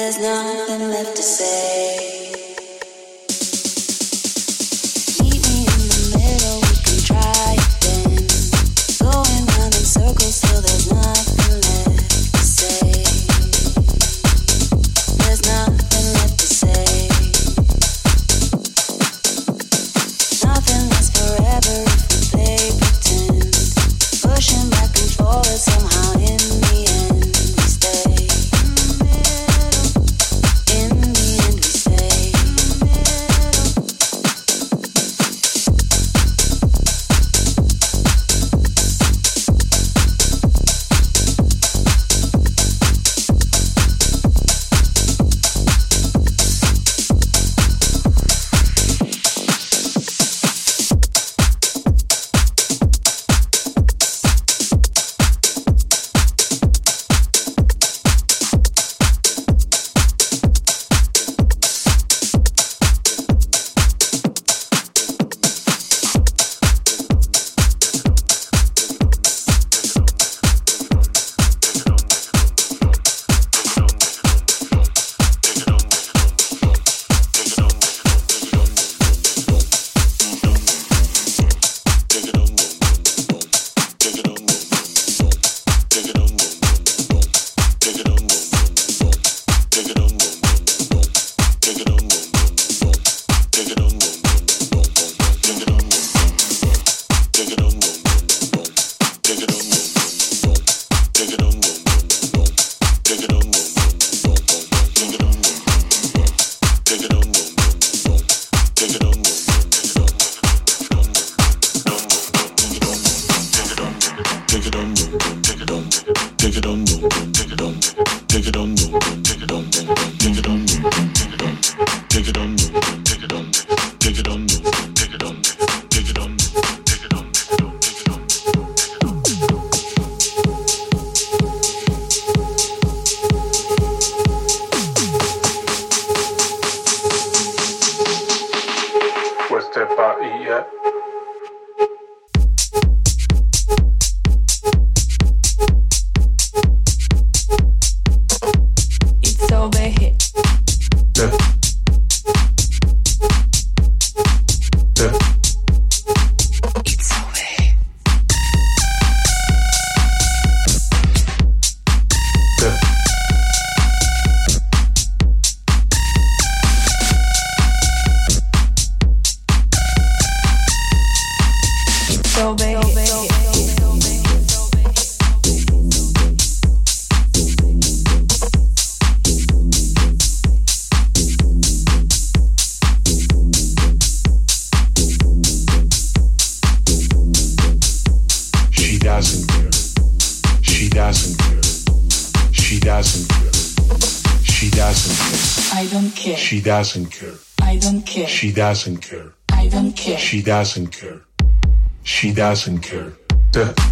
There's nothing left to say. doesn't care. I don't care. She doesn't care. She doesn't care. The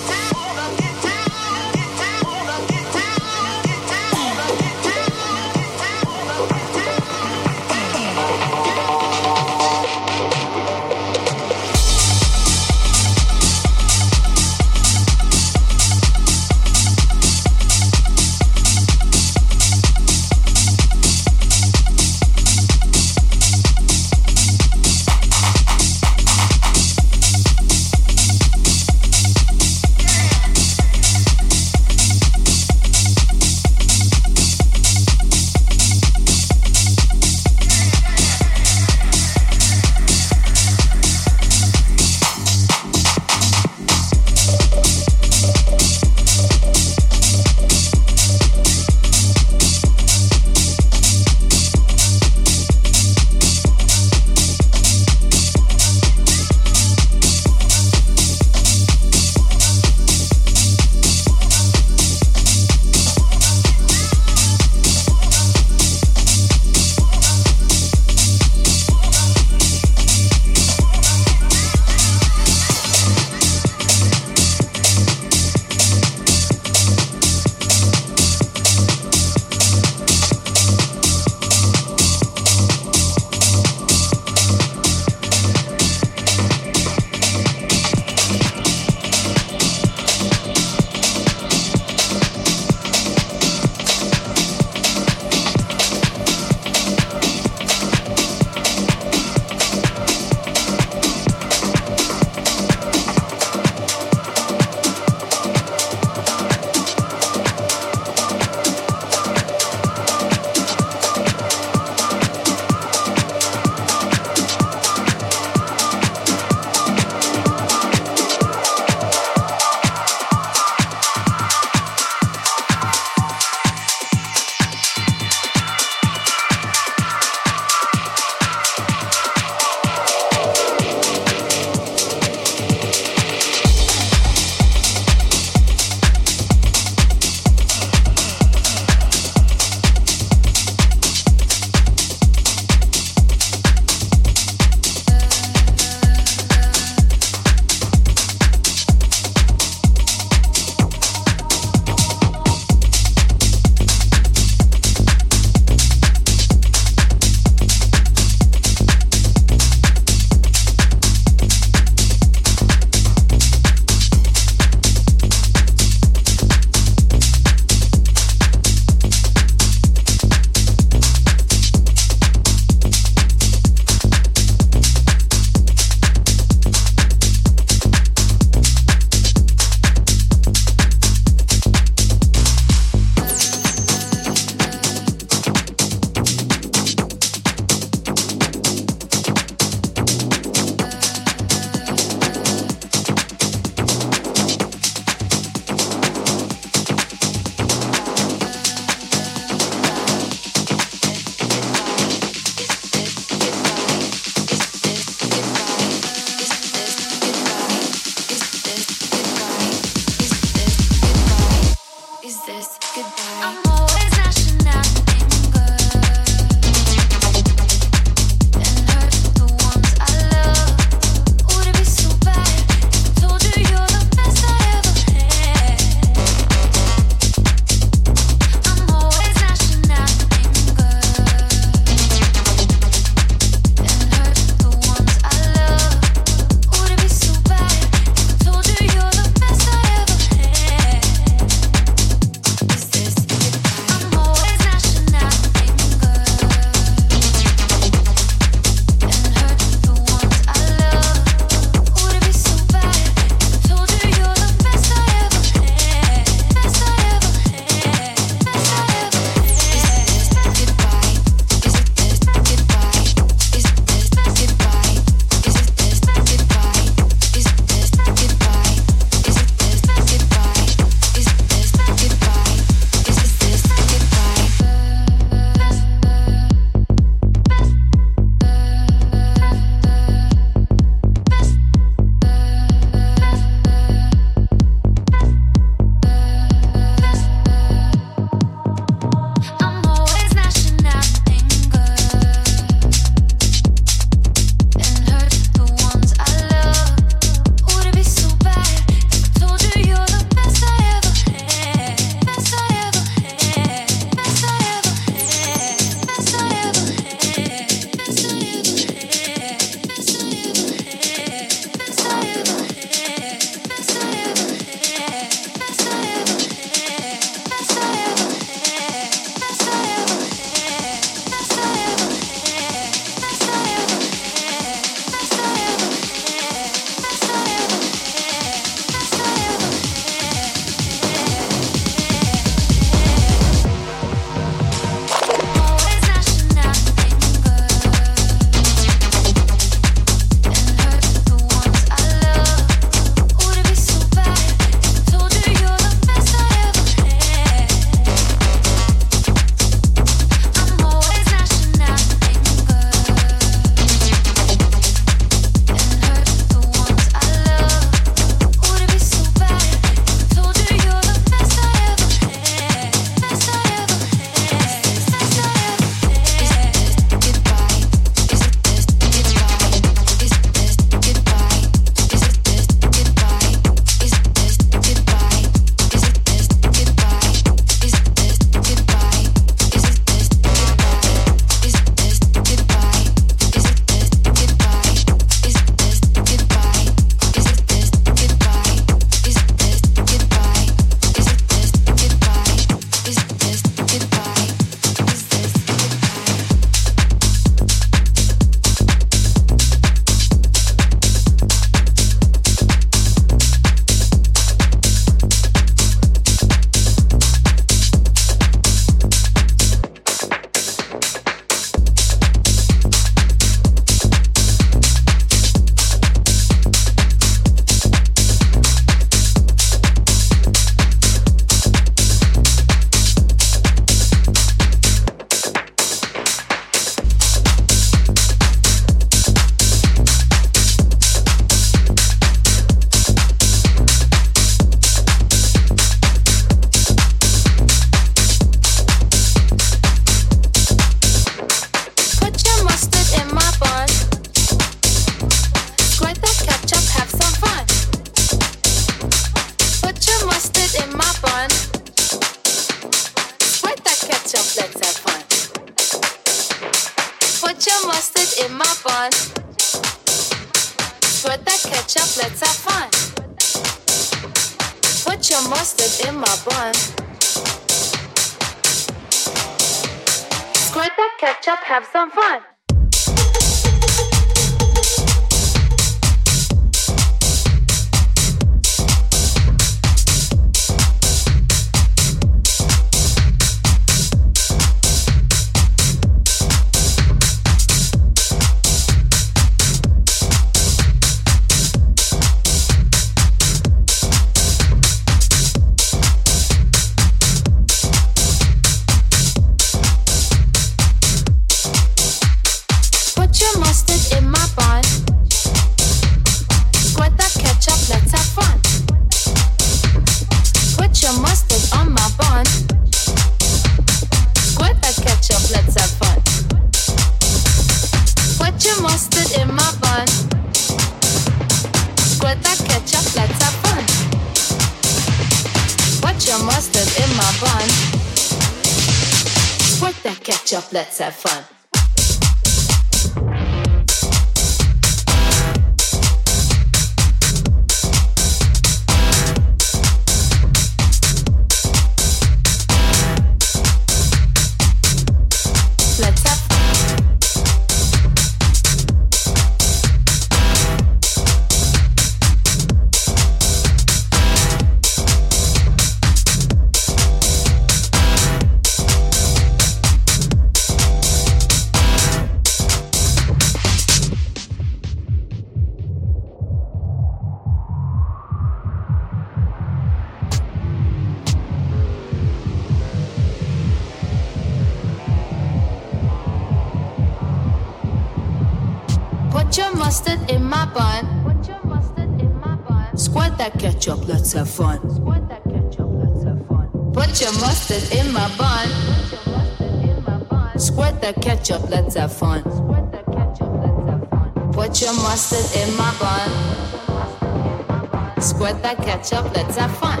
catch let's have fun.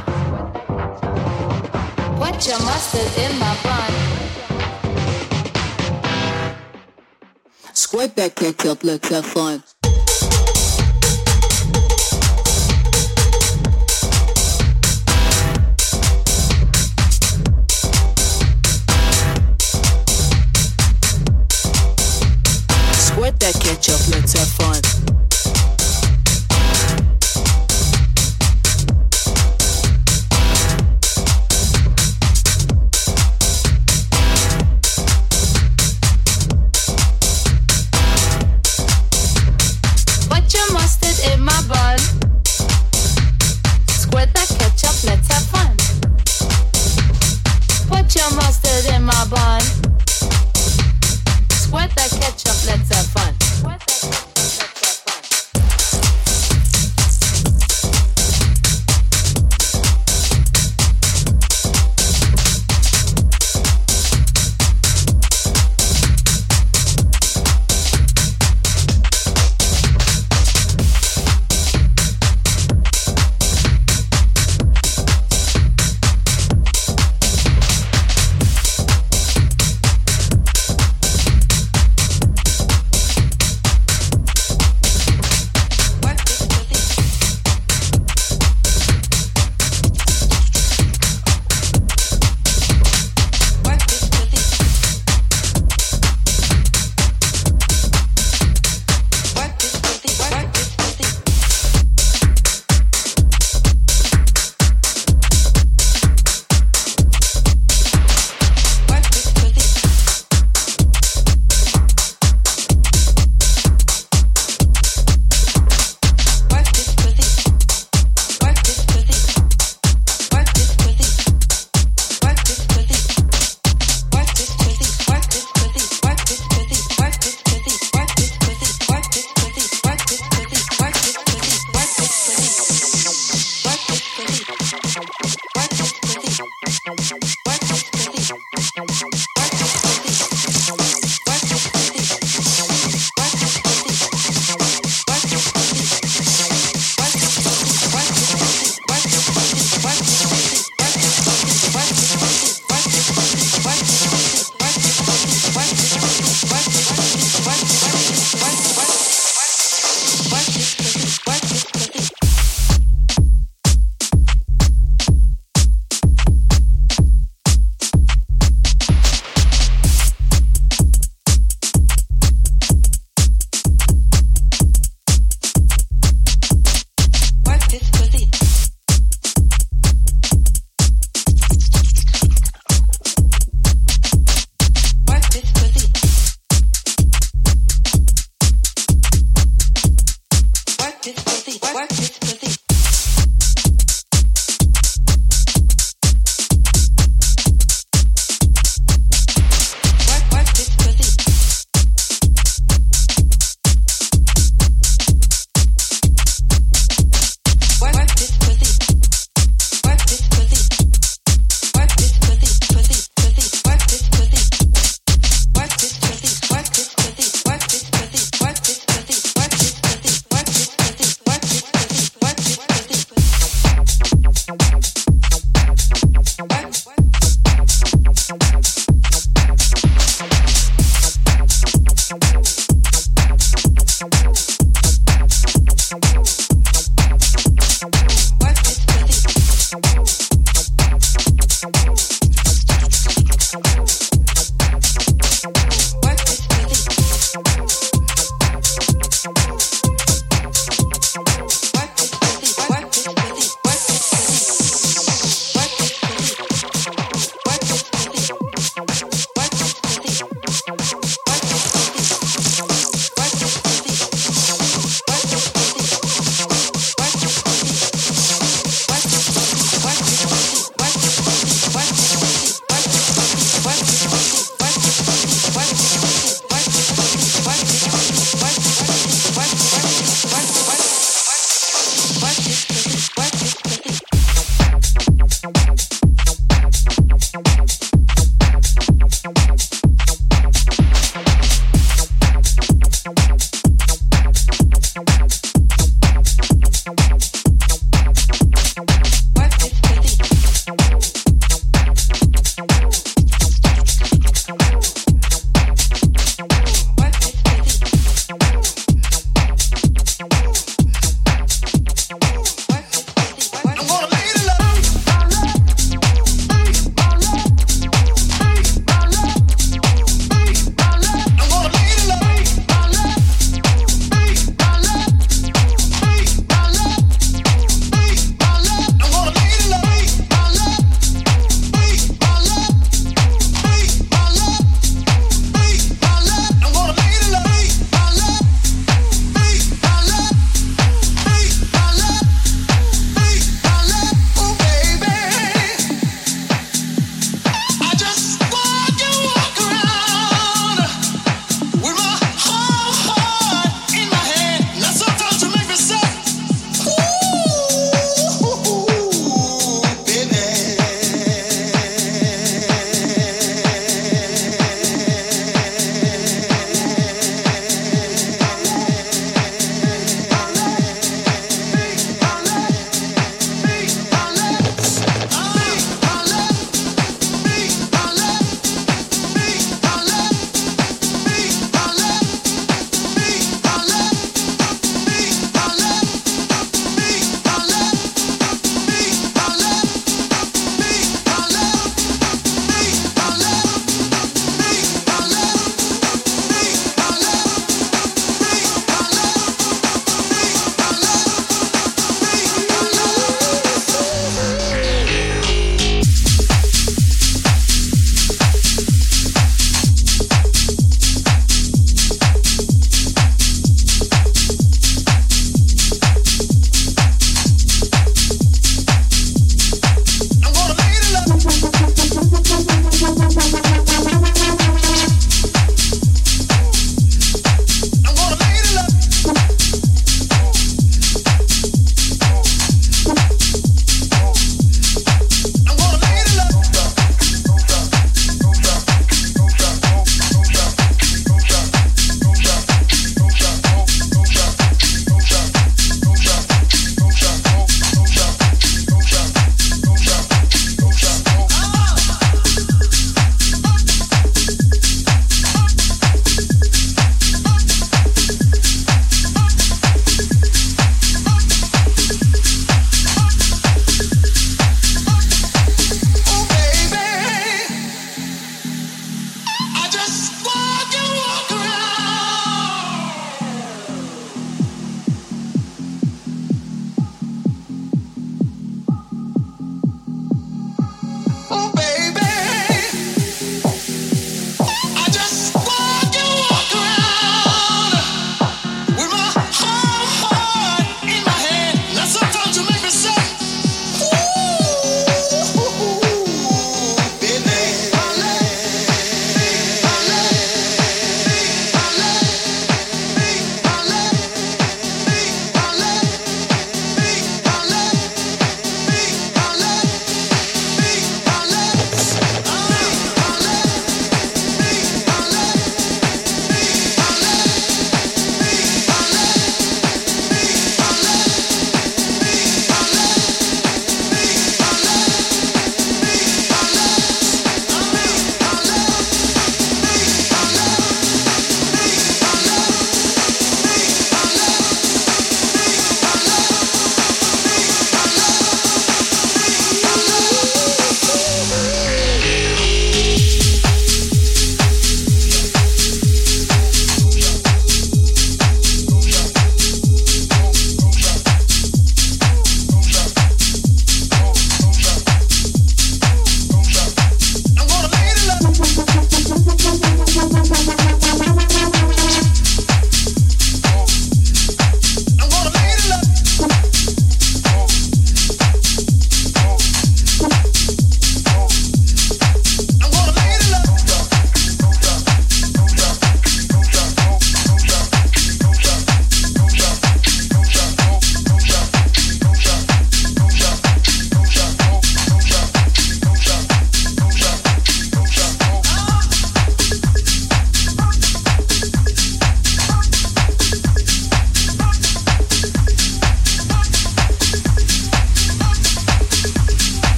Put your mustard in my bun. Squirt that ketchup. let's have fun.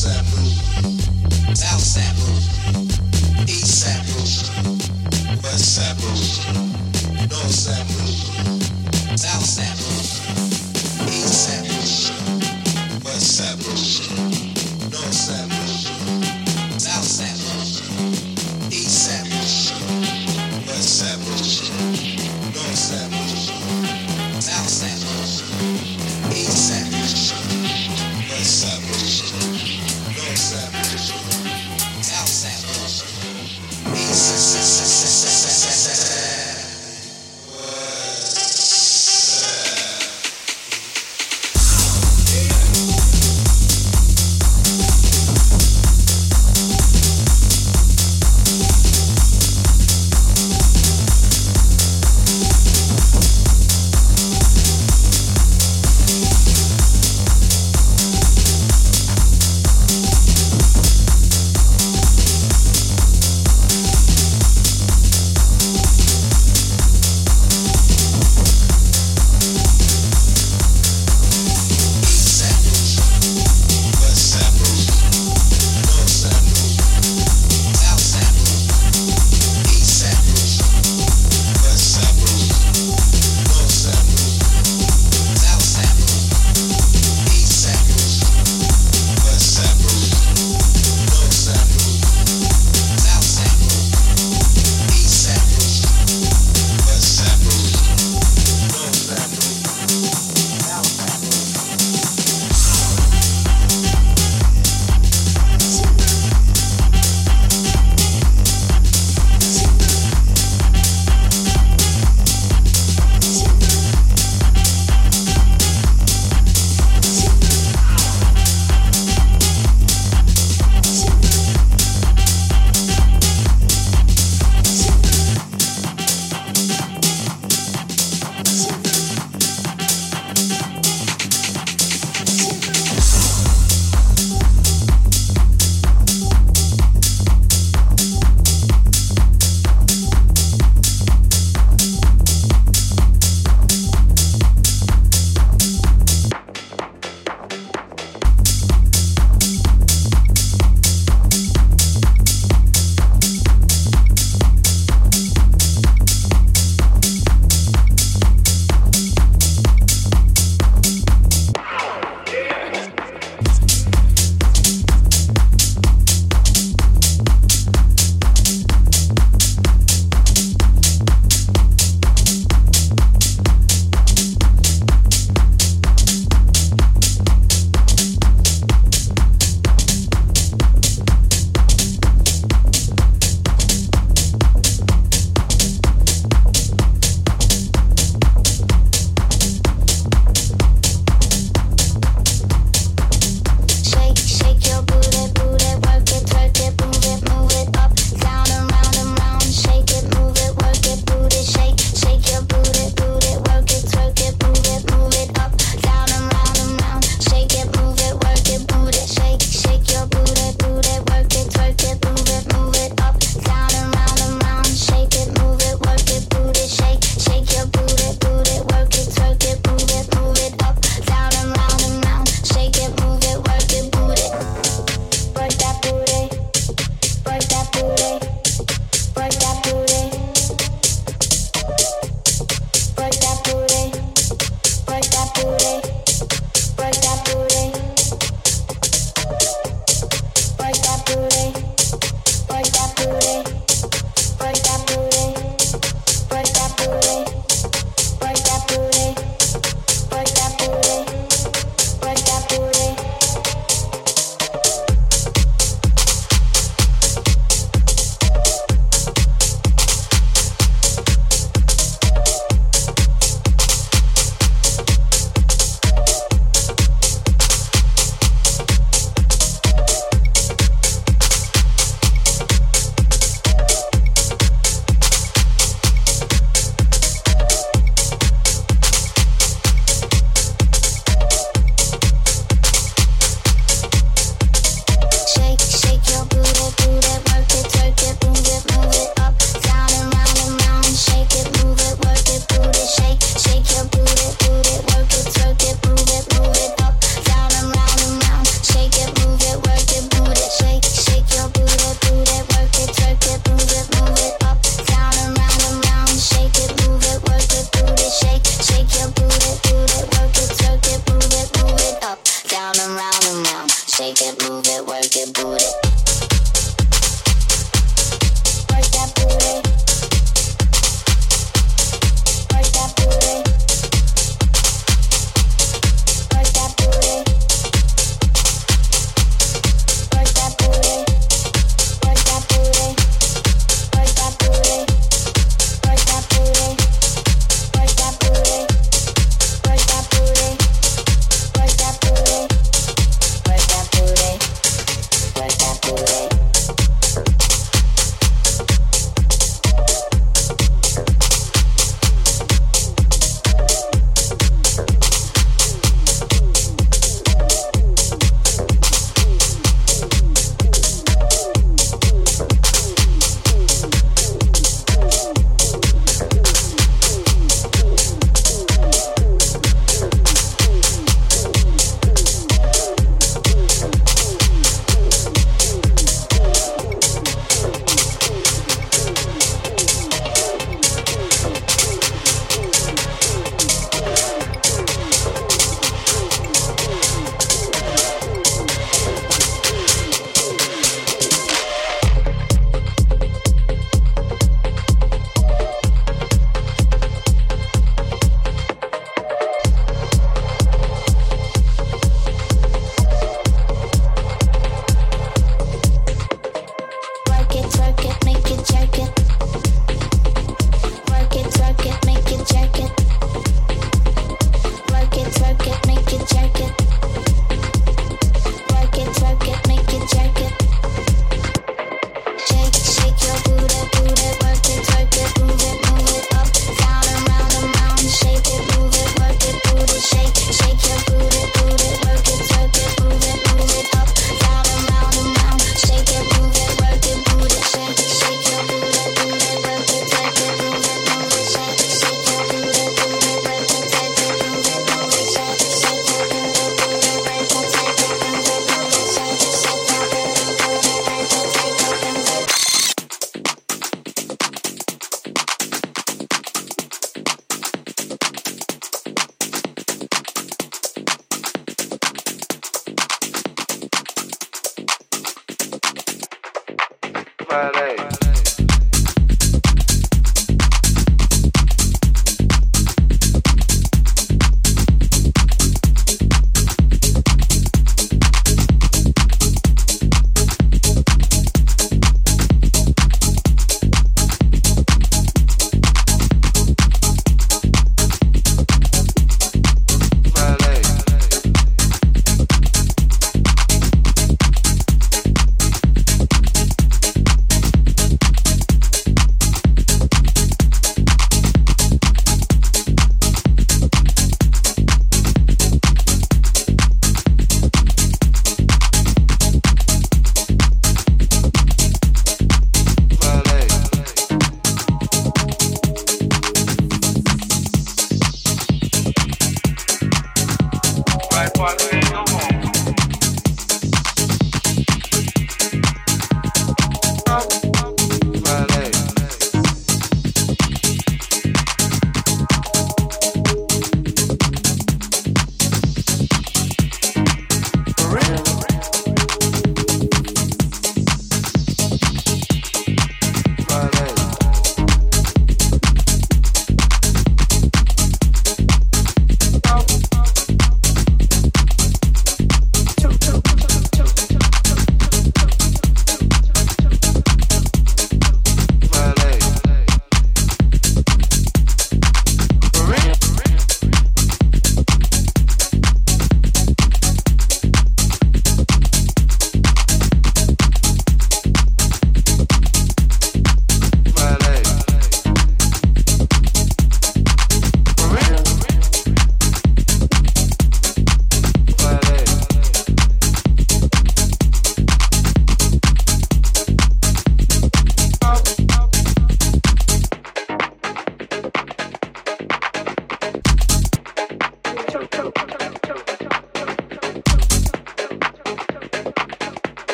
South Sapper. South Sapper.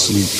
Sleep.